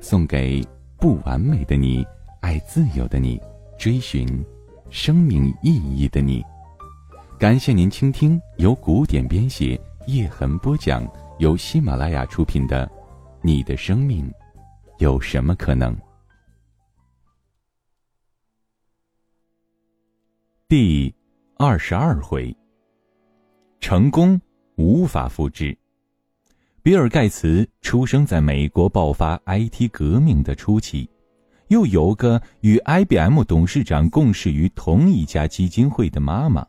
送给不完美的你，爱自由的你，追寻生命意义的你。感谢您倾听由古典编写、叶痕播讲、由喜马拉雅出品的《你的生命有什么可能》第二十二回。成功无法复制。比尔盖茨出生在美国爆发 IT 革命的初期，又有个与 IBM 董事长共事于同一家基金会的妈妈。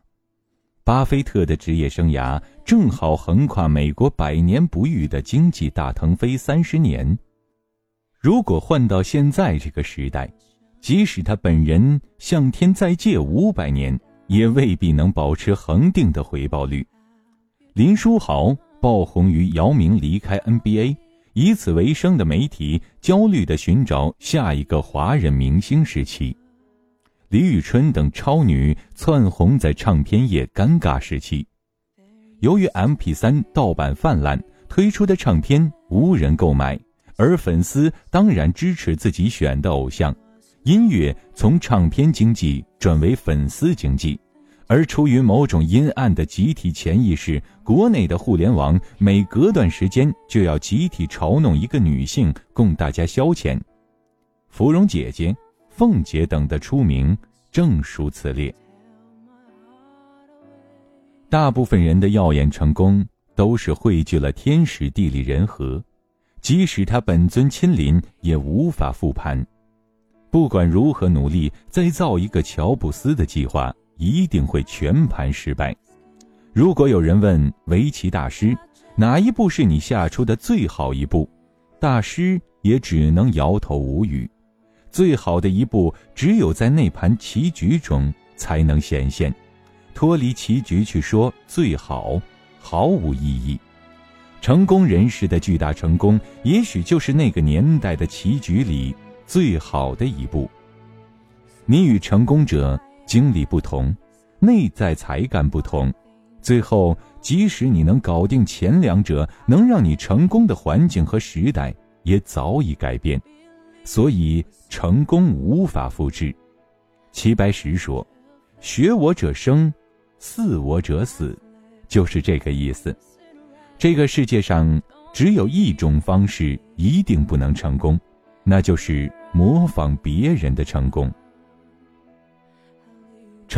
巴菲特的职业生涯正好横跨美国百年不遇的经济大腾飞三十年。如果换到现在这个时代，即使他本人向天再借五百年，也未必能保持恒定的回报率。林书豪爆红于姚明离开 NBA，以此为生的媒体焦虑地寻找下一个华人明星时期。李宇春等超女窜红在唱片业尴尬时期，由于 MP3 盗版泛滥，推出的唱片无人购买，而粉丝当然支持自己选的偶像，音乐从唱片经济转为粉丝经济，而出于某种阴暗的集体潜意识，国内的互联网每隔段时间就要集体嘲弄一个女性供大家消遣，芙蓉姐姐。凤姐等的出名正属此列。大部分人的耀眼成功都是汇聚了天时地利人和，即使他本尊亲临，也无法复盘。不管如何努力，再造一个乔布斯的计划，一定会全盘失败。如果有人问围棋大师，哪一步是你下出的最好一步，大师也只能摇头无语。最好的一步，只有在那盘棋局中才能显现。脱离棋局去说最好，毫无意义。成功人士的巨大成功，也许就是那个年代的棋局里最好的一步。你与成功者经历不同，内在才干不同，最后即使你能搞定前两者，能让你成功的环境和时代也早已改变。所以。成功无法复制，齐白石说：“学我者生，似我者死，就是这个意思。这个世界上只有一种方式一定不能成功，那就是模仿别人的成功。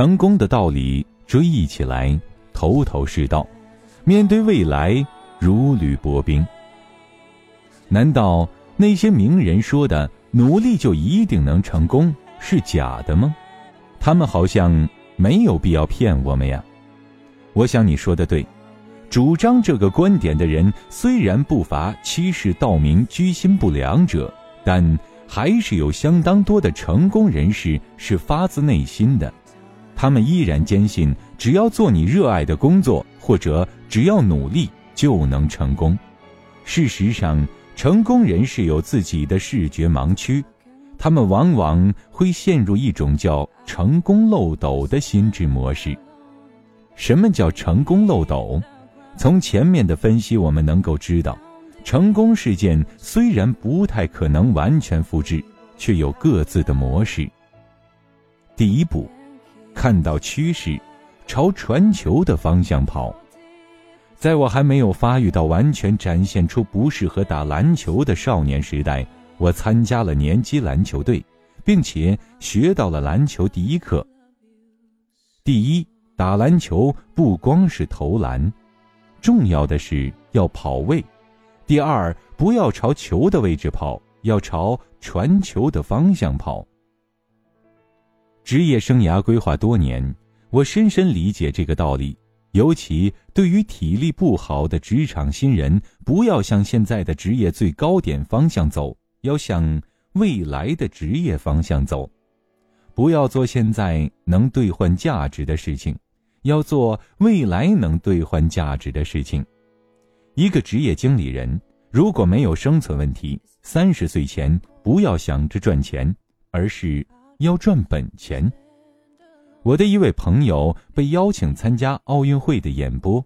成功的道理追忆起来头头是道，面对未来如履薄冰。难道那些名人说的？”努力就一定能成功是假的吗？他们好像没有必要骗我们呀。我想你说的对，主张这个观点的人虽然不乏欺世盗名、居心不良者，但还是有相当多的成功人士是发自内心的。他们依然坚信，只要做你热爱的工作，或者只要努力就能成功。事实上。成功人士有自己的视觉盲区，他们往往会陷入一种叫“成功漏斗”的心智模式。什么叫成功漏斗？从前面的分析，我们能够知道，成功事件虽然不太可能完全复制，却有各自的模式。第一步，看到趋势，朝传球的方向跑。在我还没有发育到完全展现出不适合打篮球的少年时代，我参加了年级篮球队，并且学到了篮球第一课。第一，打篮球不光是投篮，重要的是要跑位。第二，不要朝球的位置跑，要朝传球的方向跑。职业生涯规划多年，我深深理解这个道理。尤其对于体力不好的职场新人，不要向现在的职业最高点方向走，要向未来的职业方向走，不要做现在能兑换价值的事情，要做未来能兑换价值的事情。一个职业经理人如果没有生存问题，三十岁前不要想着赚钱，而是要赚本钱。我的一位朋友被邀请参加奥运会的演播，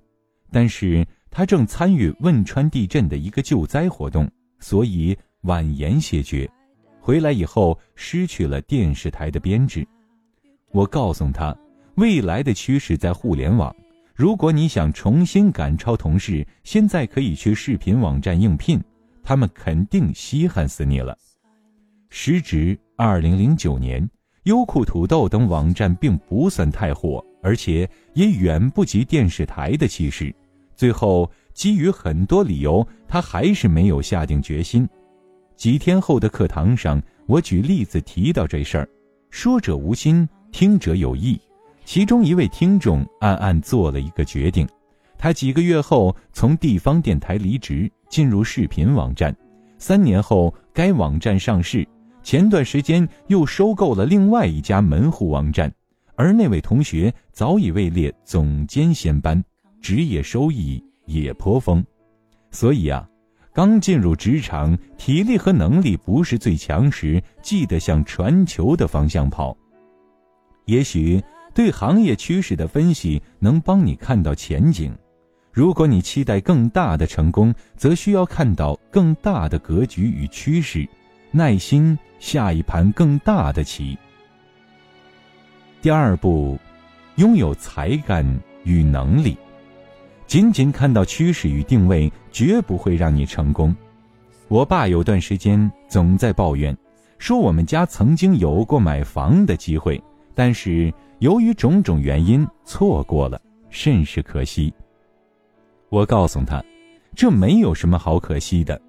但是他正参与汶川地震的一个救灾活动，所以婉言谢绝。回来以后失去了电视台的编制。我告诉他，未来的趋势在互联网。如果你想重新赶超同事，现在可以去视频网站应聘，他们肯定稀罕死你了。时值二零零九年。优酷、土豆等网站并不算太火，而且也远不及电视台的气势。最后，基于很多理由，他还是没有下定决心。几天后的课堂上，我举例子提到这事儿，说者无心，听者有意。其中一位听众暗暗做了一个决定：他几个月后从地方电台离职，进入视频网站。三年后，该网站上市。前段时间又收购了另外一家门户网站，而那位同学早已位列总监衔班，职业收益也颇丰。所以啊，刚进入职场，体力和能力不是最强时，记得向传球的方向跑。也许对行业趋势的分析能帮你看到前景。如果你期待更大的成功，则需要看到更大的格局与趋势。耐心下一盘更大的棋。第二步，拥有才干与能力。仅仅看到趋势与定位，绝不会让你成功。我爸有段时间总在抱怨，说我们家曾经有过买房的机会，但是由于种种原因错过了，甚是可惜。我告诉他，这没有什么好可惜的。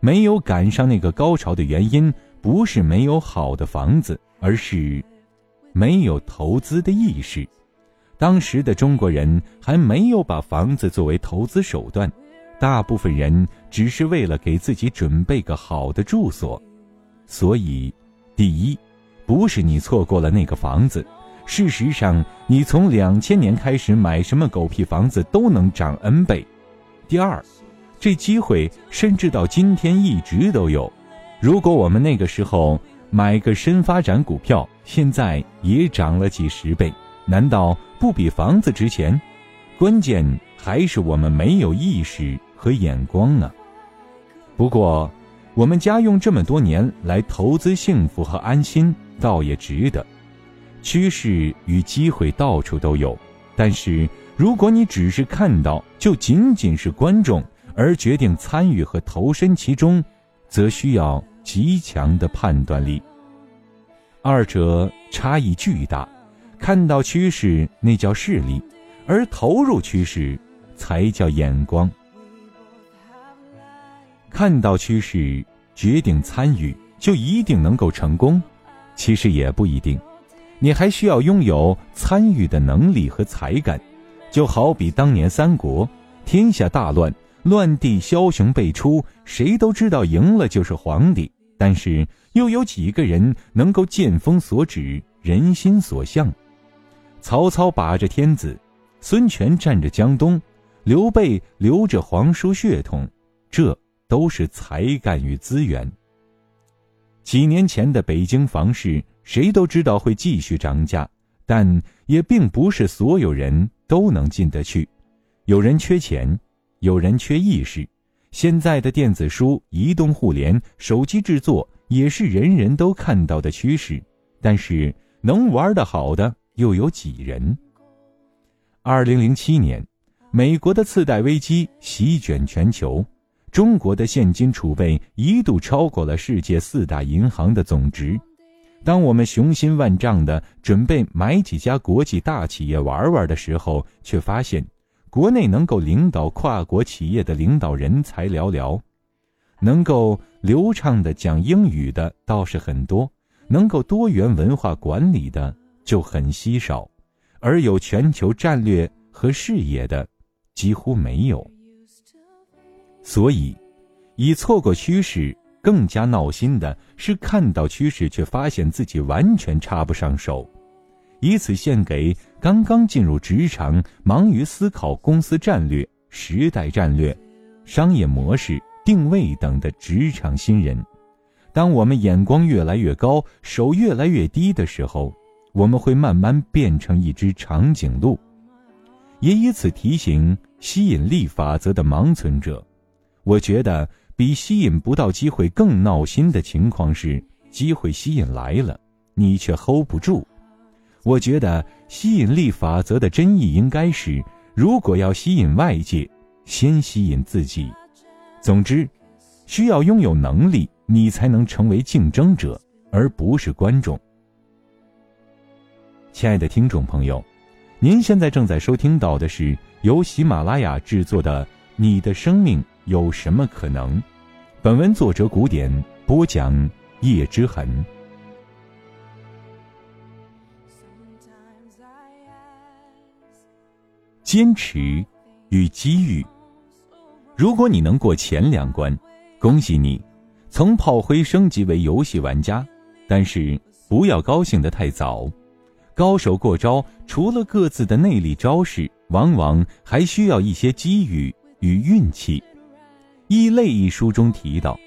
没有赶上那个高潮的原因，不是没有好的房子，而是没有投资的意识。当时的中国人还没有把房子作为投资手段，大部分人只是为了给自己准备个好的住所。所以，第一，不是你错过了那个房子，事实上，你从两千年开始买什么狗屁房子都能涨 N 倍。第二。这机会甚至到今天一直都有。如果我们那个时候买个深发展股票，现在也涨了几十倍，难道不比房子值钱？关键还是我们没有意识和眼光啊！不过，我们家用这么多年来投资幸福和安心，倒也值得。趋势与机会到处都有，但是如果你只是看到，就仅仅是观众。而决定参与和投身其中，则需要极强的判断力。二者差异巨大，看到趋势那叫势力，而投入趋势才叫眼光。看到趋势，决定参与，就一定能够成功？其实也不一定，你还需要拥有参与的能力和才干。就好比当年三国，天下大乱。乱地枭雄辈出，谁都知道赢了就是皇帝，但是又有几个人能够见风所指，人心所向？曹操把着天子，孙权占着江东，刘备留着皇叔血统，这都是才干与资源。几年前的北京房市，谁都知道会继续涨价，但也并不是所有人都能进得去，有人缺钱。有人缺意识，现在的电子书、移动互联、手机制作也是人人都看到的趋势，但是能玩得好的又有几人？二零零七年，美国的次贷危机席卷全球，中国的现金储备一度超过了世界四大银行的总值。当我们雄心万丈的准备买几家国际大企业玩玩的时候，却发现。国内能够领导跨国企业的领导人才寥寥，能够流畅的讲英语的倒是很多，能够多元文化管理的就很稀少，而有全球战略和视野的几乎没有。所以，以错过趋势更加闹心的是看到趋势却发现自己完全插不上手。以此献给刚刚进入职场、忙于思考公司战略、时代战略、商业模式定位等的职场新人。当我们眼光越来越高，手越来越低的时候，我们会慢慢变成一只长颈鹿。也以此提醒吸引力法则的盲存者。我觉得比吸引不到机会更闹心的情况是，机会吸引来了，你却 hold 不住。我觉得吸引力法则的真意应该是：如果要吸引外界，先吸引自己。总之，需要拥有能力，你才能成为竞争者，而不是观众。亲爱的听众朋友，您现在正在收听到的是由喜马拉雅制作的《你的生命有什么可能》，本文作者古典播讲叶之痕。坚持与机遇。如果你能过前两关，恭喜你，从炮灰升级为游戏玩家。但是不要高兴得太早，高手过招，除了各自的内力招式，往往还需要一些机遇与运气。《异类》一书中提到，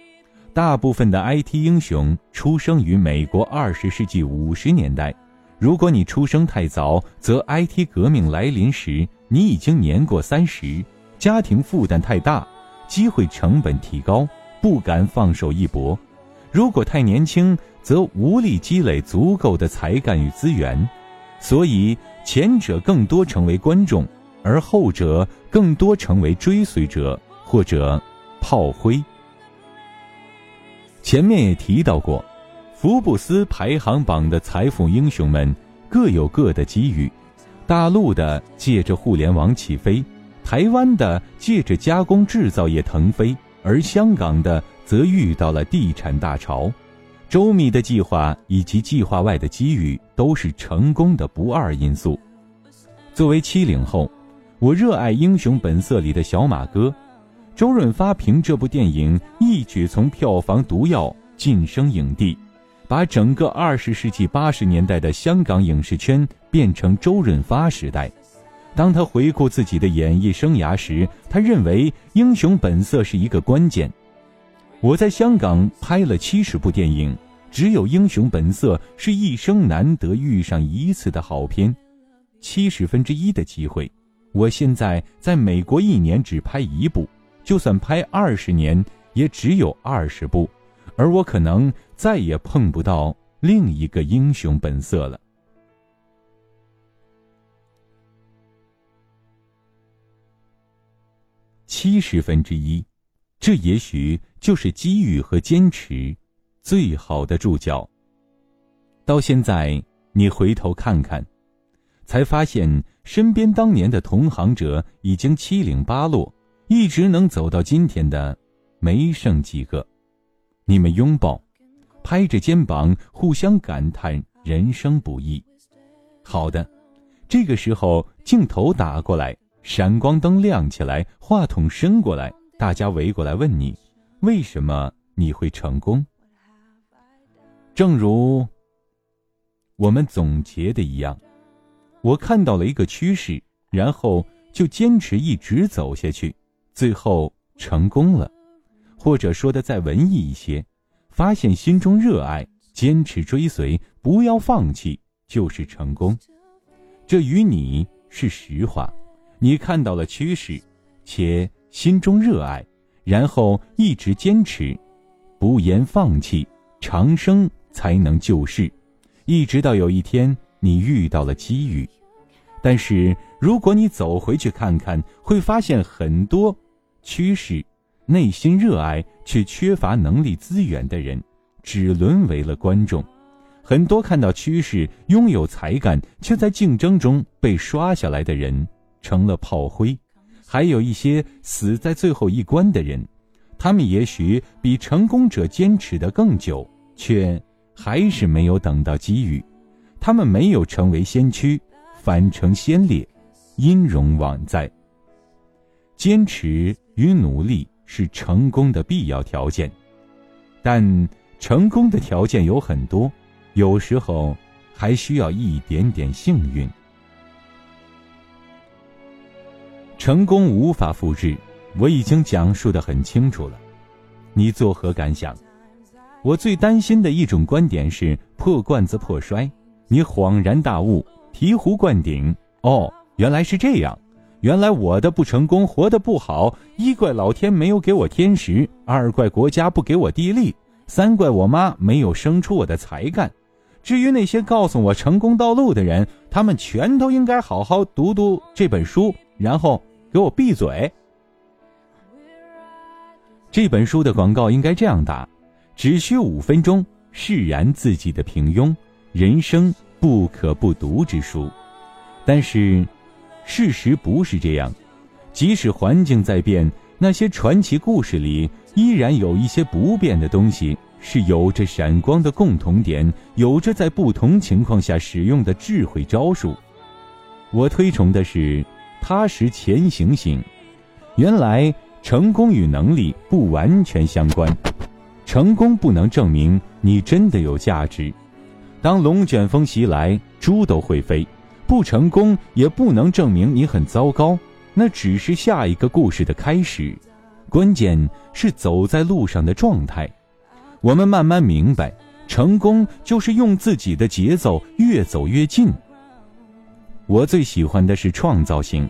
大部分的 IT 英雄出生于美国二十世纪五十年代。如果你出生太早，则 IT 革命来临时，你已经年过三十，家庭负担太大，机会成本提高，不敢放手一搏；如果太年轻，则无力积累足够的才干与资源。所以，前者更多成为观众，而后者更多成为追随者或者炮灰。前面也提到过。福布斯排行榜的财富英雄们各有各的机遇，大陆的借着互联网起飞，台湾的借着加工制造业腾飞，而香港的则遇到了地产大潮。周密的计划以及计划外的机遇都是成功的不二因素。作为七零后，我热爱《英雄本色》里的小马哥，周润发凭这部电影一举从票房毒药晋升影帝。把整个二十世纪八十年代的香港影视圈变成周润发时代。当他回顾自己的演艺生涯时，他认为《英雄本色》是一个关键。我在香港拍了七十部电影，只有《英雄本色》是一生难得遇上一次的好片。七十分之一的机会，我现在在美国一年只拍一部，就算拍二十年，也只有二十部。而我可能再也碰不到另一个英雄本色了。七十分之一，这也许就是机遇和坚持最好的注脚。到现在，你回头看看，才发现身边当年的同行者已经七零八落，一直能走到今天的，没剩几个。你们拥抱，拍着肩膀，互相感叹人生不易。好的，这个时候镜头打过来，闪光灯亮起来，话筒伸过来，大家围过来问你：为什么你会成功？正如我们总结的一样，我看到了一个趋势，然后就坚持一直走下去，最后成功了。或者说的再文艺一些，发现心中热爱，坚持追随，不要放弃，就是成功。这与你是实话，你看到了趋势，且心中热爱，然后一直坚持，不言放弃，长生才能救世，一直到有一天你遇到了机遇。但是如果你走回去看看，会发现很多趋势。内心热爱却缺乏能力资源的人，只沦为了观众；很多看到趋势、拥有才干却在竞争中被刷下来的人，成了炮灰；还有一些死在最后一关的人，他们也许比成功者坚持的更久，却还是没有等到机遇。他们没有成为先驱，反成先烈，音容宛在。坚持与努力。是成功的必要条件。但成功的条件有很多，有时候还需要一点点幸运。成功无法复制，我已经讲述的很清楚了，你作何感想？我最担心的一种观点是破罐子破摔，你恍然大悟，醍醐灌顶。哦，原来是这样，原来我的不成功，活得不好，一怪老天没有给我天时，二怪国家不给我地利，三怪我妈没有生出我的才干。至于那些告诉我成功道路的人，他们全都应该好好读读这本书，然后。给我闭嘴！这本书的广告应该这样打：只需五分钟，释然自己的平庸，人生不可不读之书。但是，事实不是这样。即使环境在变，那些传奇故事里依然有一些不变的东西，是有着闪光的共同点，有着在不同情况下使用的智慧招数。我推崇的是。踏实前行性，原来成功与能力不完全相关，成功不能证明你真的有价值。当龙卷风袭来，猪都会飞；不成功也不能证明你很糟糕，那只是下一个故事的开始。关键是走在路上的状态。我们慢慢明白，成功就是用自己的节奏越走越近。我最喜欢的是创造性。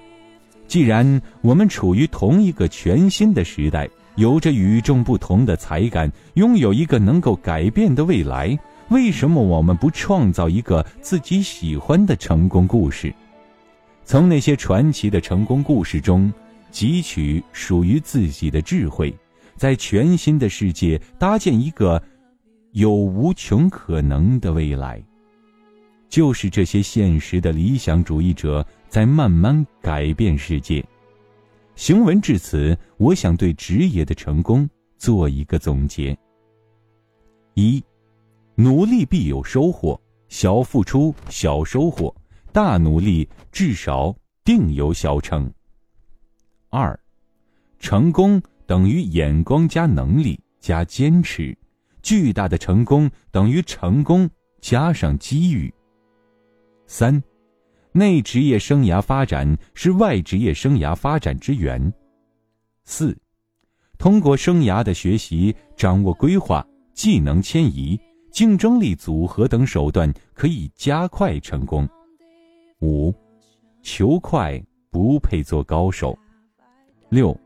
既然我们处于同一个全新的时代，有着与众不同的才干，拥有一个能够改变的未来，为什么我们不创造一个自己喜欢的成功故事？从那些传奇的成功故事中汲取属于自己的智慧，在全新的世界搭建一个有无穷可能的未来。就是这些现实的理想主义者在慢慢改变世界。行文至此，我想对职业的成功做一个总结：一，努力必有收获，小付出小收获，大努力至少定有小成。二，成功等于眼光加能力加坚持，巨大的成功等于成功加上机遇。三，内职业生涯发展是外职业生涯发展之源。四，通过生涯的学习，掌握规划、技能迁移、竞争力组合等手段，可以加快成功。五，求快不配做高手。六，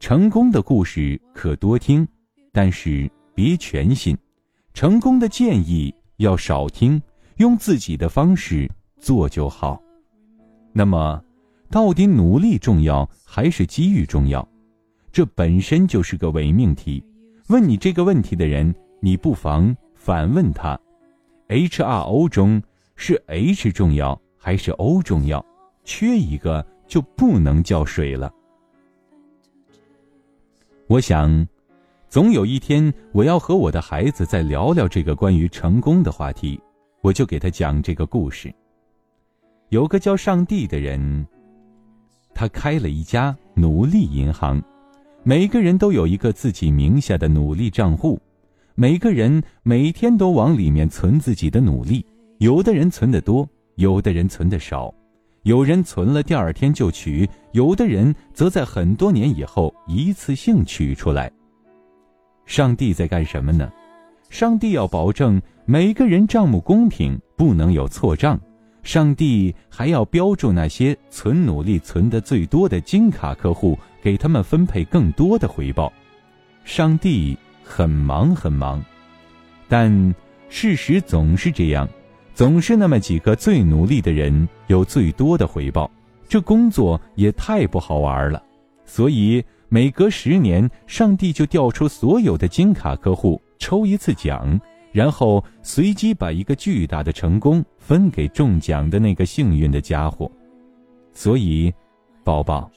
成功的故事可多听，但是别全信；成功的建议要少听。用自己的方式做就好。那么，到底努力重要还是机遇重要？这本身就是个伪命题。问你这个问题的人，你不妨反问他：H R O 中是 H 重要还是 O 重要？缺一个就不能叫水了。我想，总有一天我要和我的孩子再聊聊这个关于成功的话题。我就给他讲这个故事。有个叫上帝的人，他开了一家奴隶银行，每个人都有一个自己名下的努力账户，每个人每天都往里面存自己的努力。有的人存的多，有的人存的少，有人存了第二天就取，有的人则在很多年以后一次性取出来。上帝在干什么呢？上帝要保证每个人账目公平，不能有错账。上帝还要标注那些存努力存的最多的金卡客户，给他们分配更多的回报。上帝很忙很忙，但事实总是这样，总是那么几个最努力的人有最多的回报。这工作也太不好玩了，所以每隔十年，上帝就调出所有的金卡客户。抽一次奖，然后随机把一个巨大的成功分给中奖的那个幸运的家伙。所以，宝宝，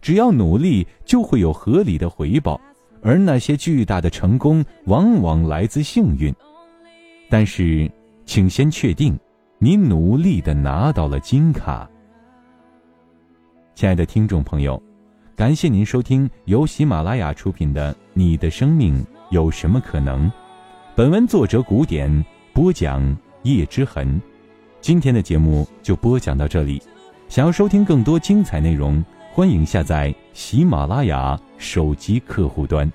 只要努力，就会有合理的回报。而那些巨大的成功往往来自幸运。但是请先确定你努力的拿到了金卡。亲爱的听众朋友感谢您收听由喜马拉雅出品的你的生命有什么可能。本文作者古典播讲叶之痕。今天的节目就播讲到这里想要收听更多精彩内容欢迎下载喜马拉雅手机客户端。